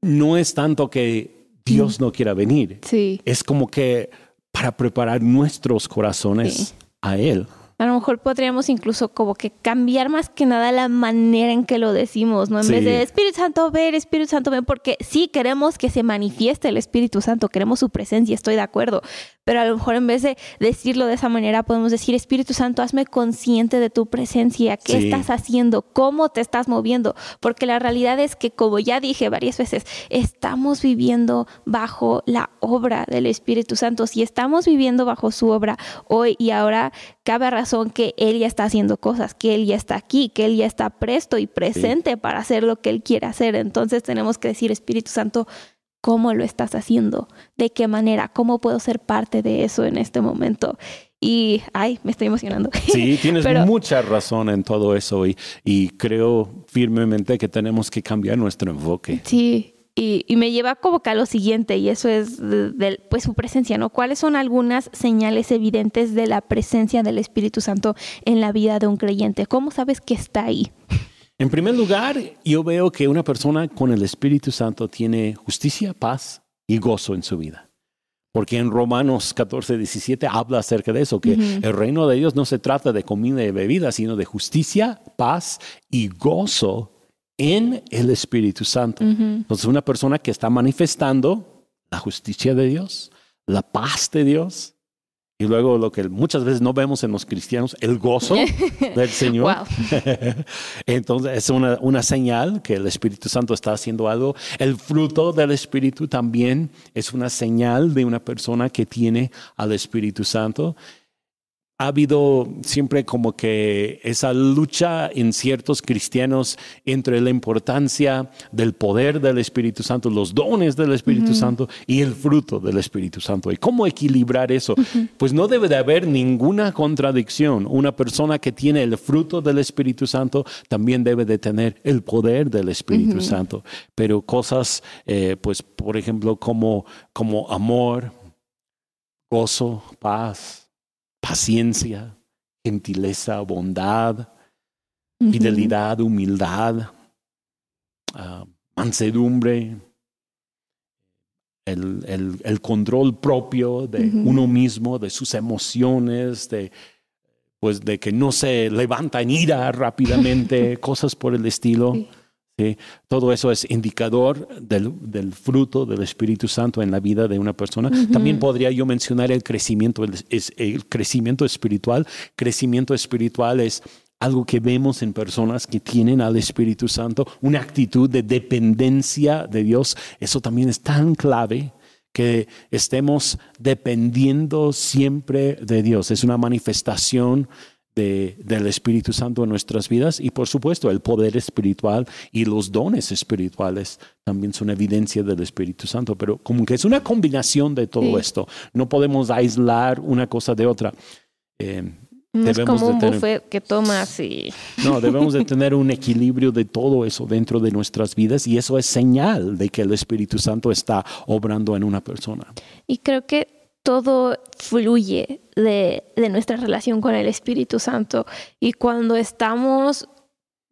No es tanto que Dios no quiera venir, sí. es como que para preparar nuestros corazones a Él. A lo mejor podríamos incluso como que cambiar más que nada la manera en que lo decimos, ¿no? En vez de Espíritu Santo, ven, Espíritu Santo, ven, porque sí queremos que se manifieste el Espíritu Santo, queremos su presencia, estoy de acuerdo, pero a lo mejor en vez de decirlo de esa manera, podemos decir, Espíritu Santo, hazme consciente de tu presencia, qué estás haciendo, cómo te estás moviendo, porque la realidad es que, como ya dije varias veces, estamos viviendo bajo la obra del Espíritu Santo. Si estamos viviendo bajo su obra hoy y ahora, cabe razón que Él ya está haciendo cosas, que Él ya está aquí, que Él ya está presto y presente para hacer lo que Él quiere hacer. Entonces tenemos que decir, Espíritu Santo, cómo lo estás haciendo, de qué manera, cómo puedo ser parte de eso en este momento. Y, ay, me estoy emocionando. Sí, tienes mucha razón en todo eso y, y creo firmemente que tenemos que cambiar nuestro enfoque. Sí, y, y, me lleva como que a lo siguiente, y eso es de, pues su presencia, ¿no? ¿Cuáles son algunas señales evidentes de la presencia del Espíritu Santo en la vida de un creyente? ¿Cómo sabes que está ahí? En primer lugar, yo veo que una persona con el Espíritu Santo tiene justicia, paz y gozo en su vida. Porque en Romanos 14, 17 habla acerca de eso, que el reino de Dios no se trata de comida y bebida, sino de justicia, paz y gozo en el Espíritu Santo. Entonces, una persona que está manifestando la justicia de Dios, la paz de Dios, y luego lo que muchas veces no vemos en los cristianos, el gozo del Señor. Entonces es una, una, señal que el Espíritu Santo está haciendo algo. El fruto del Espíritu también es una señal de una persona que tiene al Espíritu Santo ha habido siempre como que esa lucha en ciertos cristianos entre la importancia del poder del Espíritu Santo, los dones del Espíritu Santo y el fruto del Espíritu Santo. ¿Y cómo equilibrar eso? Pues no debe de haber ninguna contradicción. Una persona que tiene el fruto del Espíritu Santo también debe de tener el poder del Espíritu Santo. Pero cosas, eh, pues por ejemplo, como, como amor, gozo, paz paciencia, gentileza, bondad, fidelidad, humildad, ah, mansedumbre, el, control propio de uno mismo, de sus emociones, de, pues, de que no se levanta en ira rápidamente, cosas por el estilo. Todo eso es indicador del, fruto del Espíritu Santo en la vida de una persona. También podría yo mencionar el crecimiento, el, crecimiento espiritual. Crecimiento espiritual es algo que vemos en personas que tienen al Espíritu Santo, una actitud de dependencia de Dios. Eso también es tan clave que estemos dependiendo siempre de Dios. Es una manifestación del Espíritu Santo en nuestras vidas y por supuesto el poder espiritual y los dones espirituales también son evidencia del Espíritu Santo, pero como que es una combinación de todo esto. No podemos aislar una cosa de otra. Eh, no es como un buffet que tomas y... No, debemos de tener un equilibrio de todo eso dentro de nuestras vidas y eso es señal de que el Espíritu Santo está obrando en una persona. Y creo que todo fluye de, nuestra relación con el Espíritu Santo. Y cuando estamos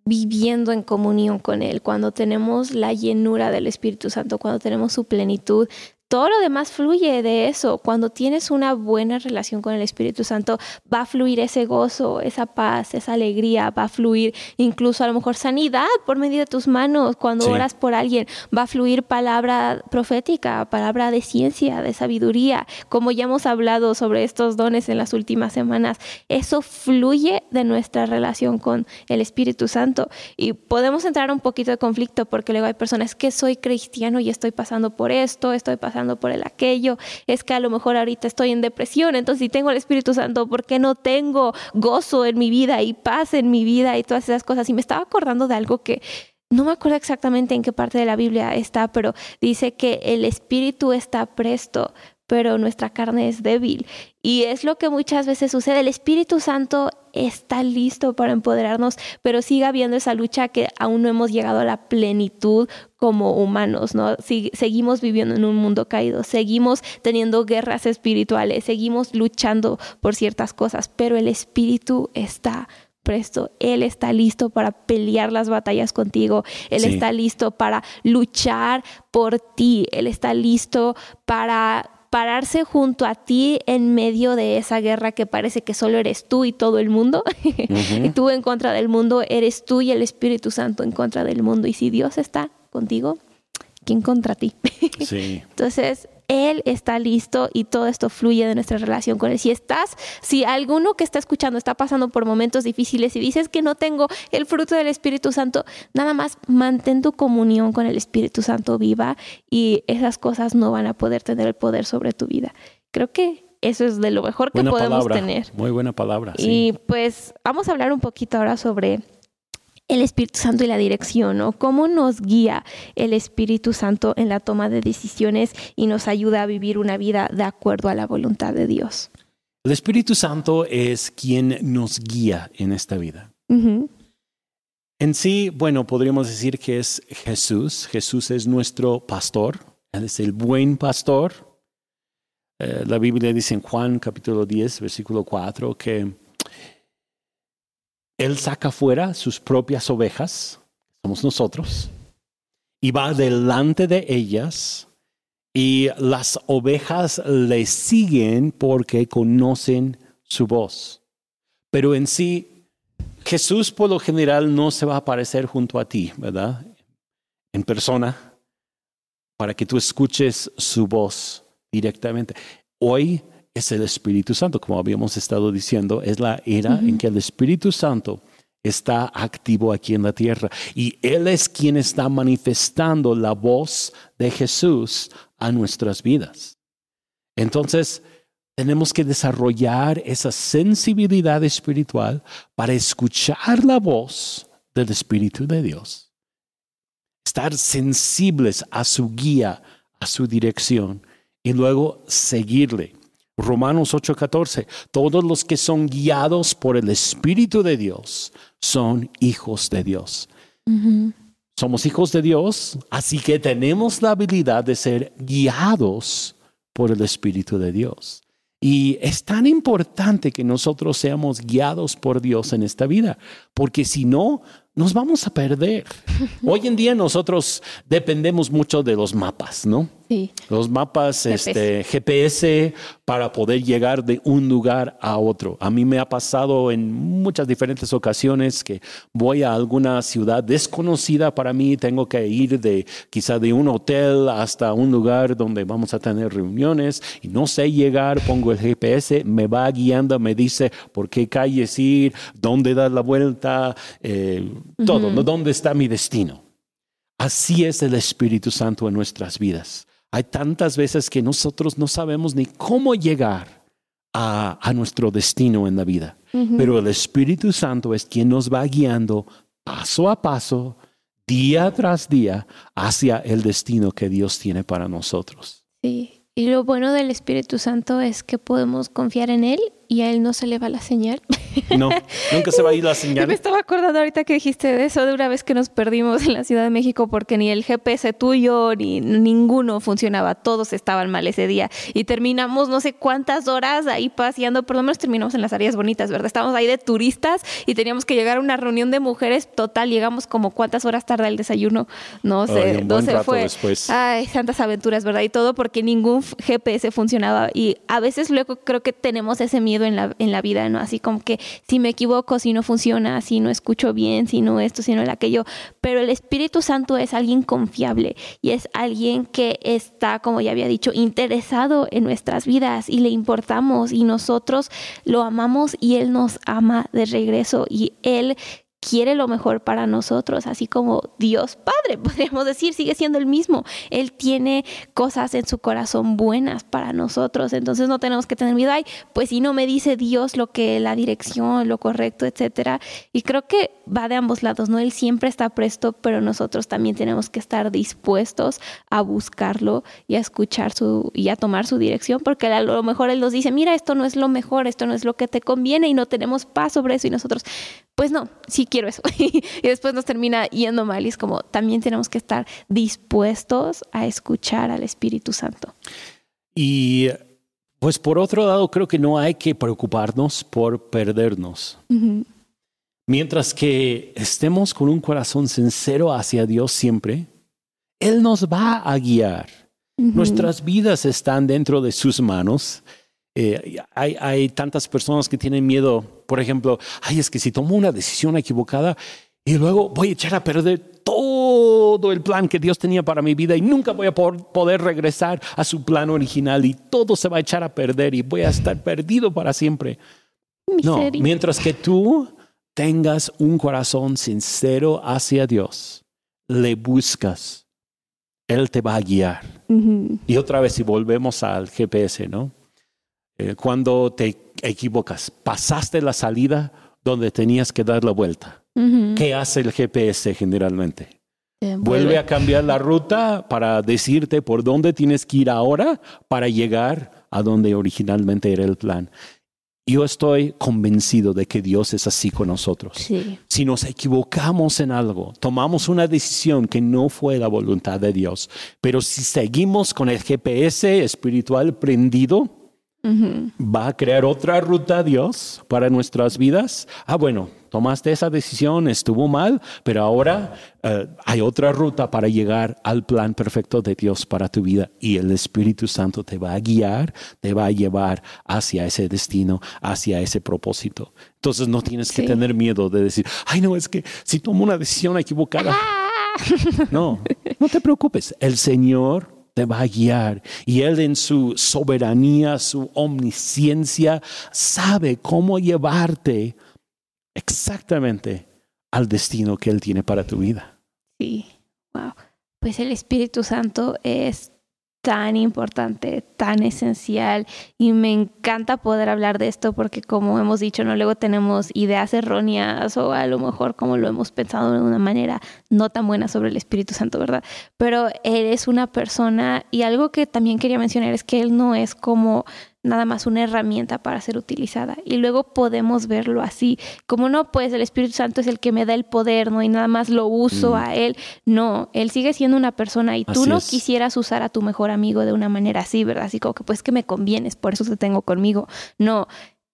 viviendo en comunión con Él, cuando tenemos la llenura del Espíritu Santo, cuando tenemos su plenitud, todo lo demás fluye de eso. Cuando tienes una buena relación con el Espíritu Santo, va a fluir ese gozo, esa paz, esa alegría, va a fluir incluso a lo mejor sanidad por medio de tus manos. Cuando oras por alguien, va a fluir palabra profética, palabra de ciencia, de sabiduría, como ya hemos hablado sobre estos dones en las últimas semanas. Eso fluye de nuestra relación con el Espíritu Santo. Y podemos entrar un poquito de conflicto porque luego hay personas que soy cristiano y estoy pasando por esto, estoy pasando por el aquello, es que a lo mejor ahorita estoy en depresión, entonces si tengo el Espíritu Santo, ¿por qué no tengo gozo en mi vida y paz en mi vida y todas esas cosas? Y me estaba acordando de algo que no me acuerdo exactamente en qué parte de la Biblia está, pero dice que el Espíritu está presto, pero nuestra carne es débil. Y es lo que muchas veces sucede. El Espíritu Santo está listo para empoderarnos, pero sigue habiendo esa lucha que aún no hemos llegado a la plenitud como humanos, ¿no? seguimos viviendo en un mundo caído, seguimos teniendo guerras espirituales, seguimos luchando por ciertas cosas, pero el Espíritu está presto. Él está listo para pelear las batallas contigo. Él está listo para luchar por ti. Él está listo para pararse junto a ti en medio de esa guerra que parece que solo eres tú y todo el mundo. y tú en contra del mundo, eres tú y el Espíritu Santo en contra del mundo. Y si Dios está contigo, ¿quién contra ti? sí. Entonces, él está listo y todo esto fluye de nuestra relación con Él. Si estás, si alguno que está escuchando está pasando por momentos difíciles y dices que no tengo el fruto del Espíritu Santo, nada más mantén tu comunión con el Espíritu Santo viva y esas cosas no van a poder tener el poder sobre tu vida. Creo que eso es de lo mejor que podemos tener. Muy buena palabra. Y pues vamos a hablar un poquito ahora sobre el Espíritu Santo y la dirección, ¿no? Cómo nos guía el Espíritu Santo en la toma de decisiones y nos ayuda a vivir una vida de acuerdo a la voluntad de Dios. El Espíritu Santo es quien nos guía en esta vida. En sí, bueno, podríamos decir que es Jesús. Jesús es nuestro pastor. Él es el buen pastor. Eh, la Biblia dice en Juan capítulo 10, versículo 4, que él saca fuera sus propias ovejas, somos nosotros, y va delante de ellas y las ovejas le siguen porque conocen su voz. Pero en sí, Jesús por lo general no se va a aparecer junto a ti, ¿verdad? En persona, para que tú escuches su voz directamente. Hoy es el Espíritu Santo, como habíamos estado diciendo, es la era en que el Espíritu Santo está activo aquí en la tierra y Él es quien está manifestando la voz de Jesús a nuestras vidas. Entonces, tenemos que desarrollar esa sensibilidad espiritual para escuchar la voz del Espíritu de Dios. Estar sensibles a su guía, a su dirección y luego seguirle. Romanos 8:14, todos los que son guiados por el Espíritu de Dios son hijos de Dios. Somos hijos de Dios, así que tenemos la habilidad de ser guiados por el Espíritu de Dios. Y es tan importante que nosotros seamos guiados por Dios en esta vida, porque si no, nos vamos a perder. Hoy en día nosotros dependemos mucho de los mapas, ¿no? Sí. Los mapas GPS. Este, GPS para poder llegar de un lugar a otro. A mí me ha pasado en muchas diferentes ocasiones que voy a alguna ciudad desconocida para mí, tengo que ir de quizá de un hotel hasta un lugar donde vamos a tener reuniones y no sé llegar, pongo el GPS, me va guiando, me dice por qué calles ir, dónde dar la vuelta, eh, todo, dónde está mi destino. Así es el Espíritu Santo en nuestras vidas. Hay tantas veces que nosotros no sabemos ni cómo llegar a, a nuestro destino en la vida, pero el Espíritu Santo es quien nos va guiando paso a paso, día tras día, hacia el destino que Dios tiene para nosotros. Sí. Y lo bueno del Espíritu Santo es que podemos confiar en Él y a Él no se le va la señal. No, nunca se va a ir la Yo señal. me estaba acordando ahorita que dijiste de eso, de una vez que nos perdimos en la Ciudad de México porque ni el GPS tuyo ni ninguno funcionaba, todos estaban mal ese día y terminamos no sé cuántas horas ahí paseando, por lo menos terminamos en las áreas bonitas, ¿verdad? Estábamos ahí de turistas y teníamos que llegar a una reunión de mujeres, total, llegamos como cuántas horas tarda el desayuno, no sé, no se fue. después. Ay, santas aventuras, ¿verdad? Y todo porque ningún GPS funcionaba. Y a veces luego creo que tenemos ese miedo en la, en la vida, ¿no? Así como que si me equivoco, si no funciona, si no escucho bien, si no esto, si no el aquello. Pero el Espíritu Santo es alguien confiable y es alguien que está, como ya había dicho, interesado en nuestras vidas y le importamos y nosotros lo amamos y Él nos ama de regreso y Él quiere lo mejor para nosotros, así como Dios Padre, podríamos decir, sigue siendo el mismo. Él tiene cosas en su corazón buenas para nosotros, entonces no tenemos que tener miedo, ay, pues si no me dice Dios lo que la dirección, lo correcto, etcétera. Y creo que va de ambos lados, ¿no? Él siempre está presto, pero nosotros también tenemos que estar dispuestos a buscarlo y a escuchar su y a tomar su dirección, porque a lo mejor él nos dice, mira, esto no es lo mejor, esto no es lo que te conviene y no tenemos paz sobre eso y nosotros pues no, sí quiero eso. y después nos termina yendo mal y es como también tenemos que estar dispuestos a escuchar al Espíritu Santo. Y pues por otro lado, creo que no hay que preocuparnos por perdernos. Mientras que estemos con un corazón sincero hacia Dios siempre, Él nos va a guiar. Nuestras vidas están dentro de sus manos. Eh, hay, hay tantas personas que tienen miedo, por ejemplo, ay, es que si tomo una decisión equivocada y luego voy a echar a perder todo el plan que Dios tenía para mi vida y nunca voy a poder regresar a su plan original y todo se va a echar a perder y voy a estar perdido para siempre. No, mientras que tú tengas un corazón sincero hacia Dios, le buscas, Él te va a guiar. Y otra vez, si volvemos al GPS, ¿no? Eh, cuando te equivocas, pasaste la salida donde tenías que dar la vuelta. Ujú. ¿Qué hace el GPS generalmente? Eh, Vuelve a cambiar la ruta para decirte por dónde tienes que ir ahora para llegar a donde originalmente era el plan. Yo estoy convencido de que Dios es así con nosotros. Sí. Si nos equivocamos en algo, tomamos una decisión que no fue la voluntad de Dios, pero si seguimos con el GPS espiritual prendido, Va a crear otra ruta Dios para nuestras vidas. Ah, bueno, tomaste esa decisión, estuvo mal, pero ahora eh, hay otra ruta para llegar al plan perfecto de Dios para tu vida y el Espíritu Santo te va a guiar, te va a llevar hacia ese destino, hacia ese propósito. Entonces no tienes que tener miedo de decir, ay, no, es que si tomo una decisión equivocada. No, no te preocupes. El Señor te va a guiar y Él en su soberanía, su omnisciencia, sabe cómo llevarte exactamente al destino que Él tiene para tu vida. Sí, wow. Pues el Espíritu Santo es tan importante, tan esencial y me encanta poder hablar de esto porque como hemos dicho, no luego tenemos ideas erróneas o a lo mejor como lo hemos pensado de una manera no tan buena sobre el Espíritu Santo, ¿verdad? Pero él es una persona y algo que también quería mencionar es que él no es como nada más una herramienta para ser utilizada. Y luego podemos verlo así, como no, pues el Espíritu Santo es el que me da el poder, ¿no? Y nada más lo uso Mm. a él. No, él sigue siendo una persona y tú no es. quisieras usar a tu mejor amigo de una manera así, ¿verdad? Así como que pues que me convienes, por eso te tengo conmigo. No,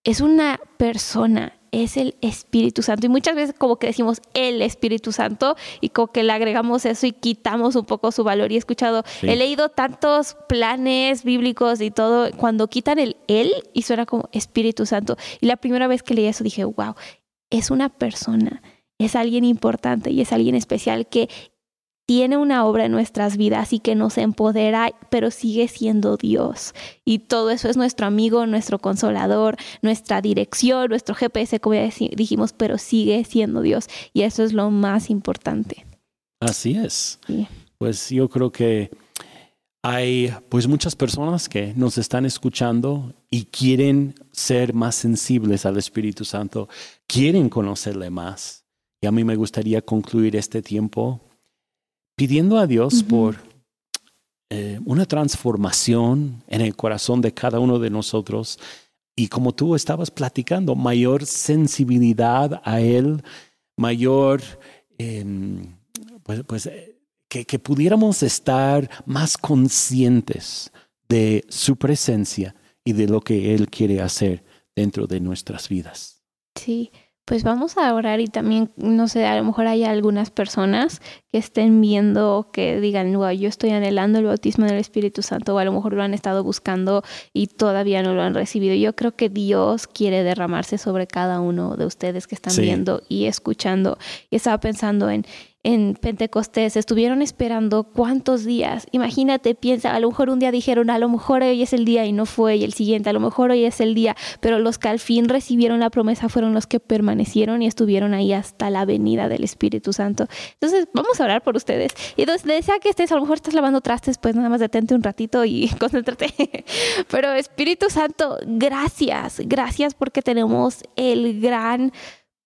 es una persona es el Espíritu Santo. Y muchas veces como que decimos el Espíritu Santo y como que le agregamos eso y quitamos un poco su valor. Y he escuchado, he leído tantos planes bíblicos y todo, cuando quitan el él y suena como Espíritu Santo. Y la primera vez que leí eso dije, wow, es una persona, es alguien importante y es alguien especial que tiene una obra en nuestras vidas y que nos empodera, pero sigue siendo Dios. Y todo eso es nuestro amigo, nuestro consolador, nuestra dirección, nuestro GPS, como ya dijimos, pero sigue siendo Dios. Y eso es lo más importante. Así es. Pues yo creo que hay pues muchas personas que nos están escuchando y quieren ser más sensibles al Espíritu Santo, quieren conocerle más. Y a mí me gustaría concluir este tiempo pidiendo a Dios por eh, una transformación en el corazón de cada uno de nosotros y como tú estabas platicando, mayor sensibilidad a Él, mayor, em, pues, pues eh, que, que pudiéramos estar más conscientes de su presencia y de lo que Él quiere hacer dentro de nuestras vidas. Sí, pues vamos a orar y también, no sé, a lo mejor hay algunas personas que estén viendo, que digan, wow, yo estoy anhelando el bautismo del Espíritu Santo, o a lo mejor lo han estado buscando y todavía no lo han recibido. Yo creo que Dios quiere derramarse sobre cada uno de ustedes que están viendo y escuchando. Y estaba pensando en, en Pentecostés, estuvieron esperando cuántos días. Imagínate, piensa, a lo mejor un día dijeron, a lo mejor hoy es el día y no fue, y el siguiente, a lo mejor hoy es el día, pero los que al fin recibieron la promesa fueron los que permanecieron y estuvieron ahí hasta la venida del Espíritu Santo. Entonces, vamos a orar por ustedes. Y entonces, desea que estés, a lo mejor estás lavando trastes, pues nada más detente un ratito y concéntrate. pero Espíritu Santo, gracias, gracias porque tenemos el gran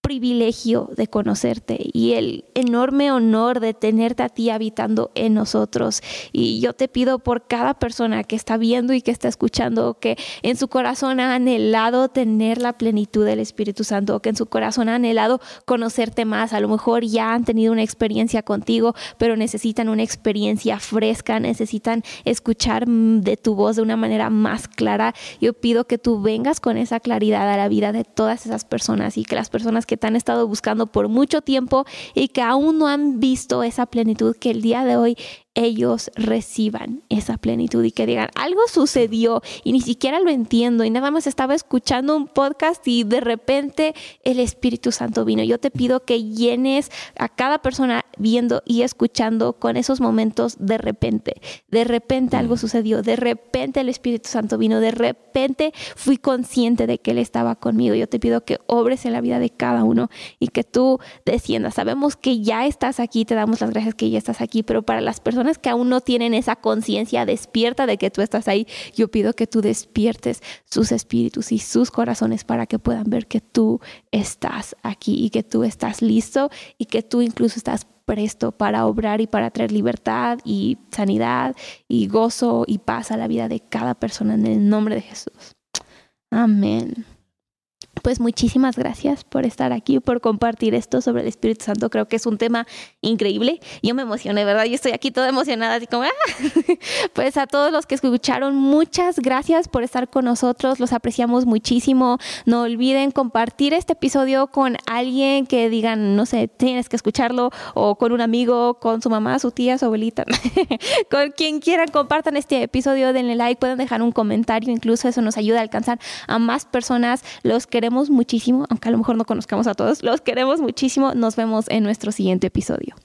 privilegio de conocerte y el enorme honor de tenerte a ti habitando en nosotros. Y yo te pido por cada persona que está viendo y que está escuchando que en su corazón ha anhelado tener la plenitud del Espíritu Santo, que en su corazón ha anhelado conocerte más. A lo mejor ya han tenido una experiencia contigo, pero necesitan una experiencia fresca, necesitan escuchar de tu voz de una manera más clara. Yo pido que tú vengas con esa claridad a la vida de todas esas personas y que las personas que te han estado buscando por mucho tiempo y que aún no han visto esa plenitud que el día de hoy ellos reciban esa plenitud y que digan, algo sucedió y ni siquiera lo entiendo y nada más estaba escuchando un podcast y de repente el Espíritu Santo vino. Yo te pido que llenes a cada persona viendo y escuchando con esos momentos de repente. De repente algo mm. sucedió, de repente el Espíritu Santo vino, de repente fui consciente de que Él estaba conmigo. Yo te pido que obres en la vida de cada uno y que tú desciendas. Sabemos que ya estás aquí, te damos las gracias que ya estás aquí, pero para las personas que aún no tienen esa conciencia despierta de que tú estás ahí, yo pido que tú despiertes sus espíritus y sus corazones para que puedan ver que tú estás aquí y que tú estás listo y que tú incluso estás presto para obrar y para traer libertad y sanidad y gozo y paz a la vida de cada persona en el nombre de Jesús. Amén pues muchísimas gracias por estar aquí, por compartir esto sobre el Espíritu Santo. Creo que es un tema increíble. Yo me emocioné, ¿verdad? Yo estoy aquí toda emocionada, así como, ¡ah! pues a todos los que escucharon, muchas gracias por estar con nosotros. Los apreciamos muchísimo. No olviden compartir este episodio con alguien que digan, no sé, tienes que escucharlo, o con un amigo, con su mamá, su tía, su abuelita, con quien quieran, compartan este episodio, denle like, pueden dejar un comentario, incluso eso nos ayuda a alcanzar a más personas. Los queremos muchísimo, aunque a lo mejor no conozcamos a todos, los queremos muchísimo. Nos vemos en nuestro siguiente episodio.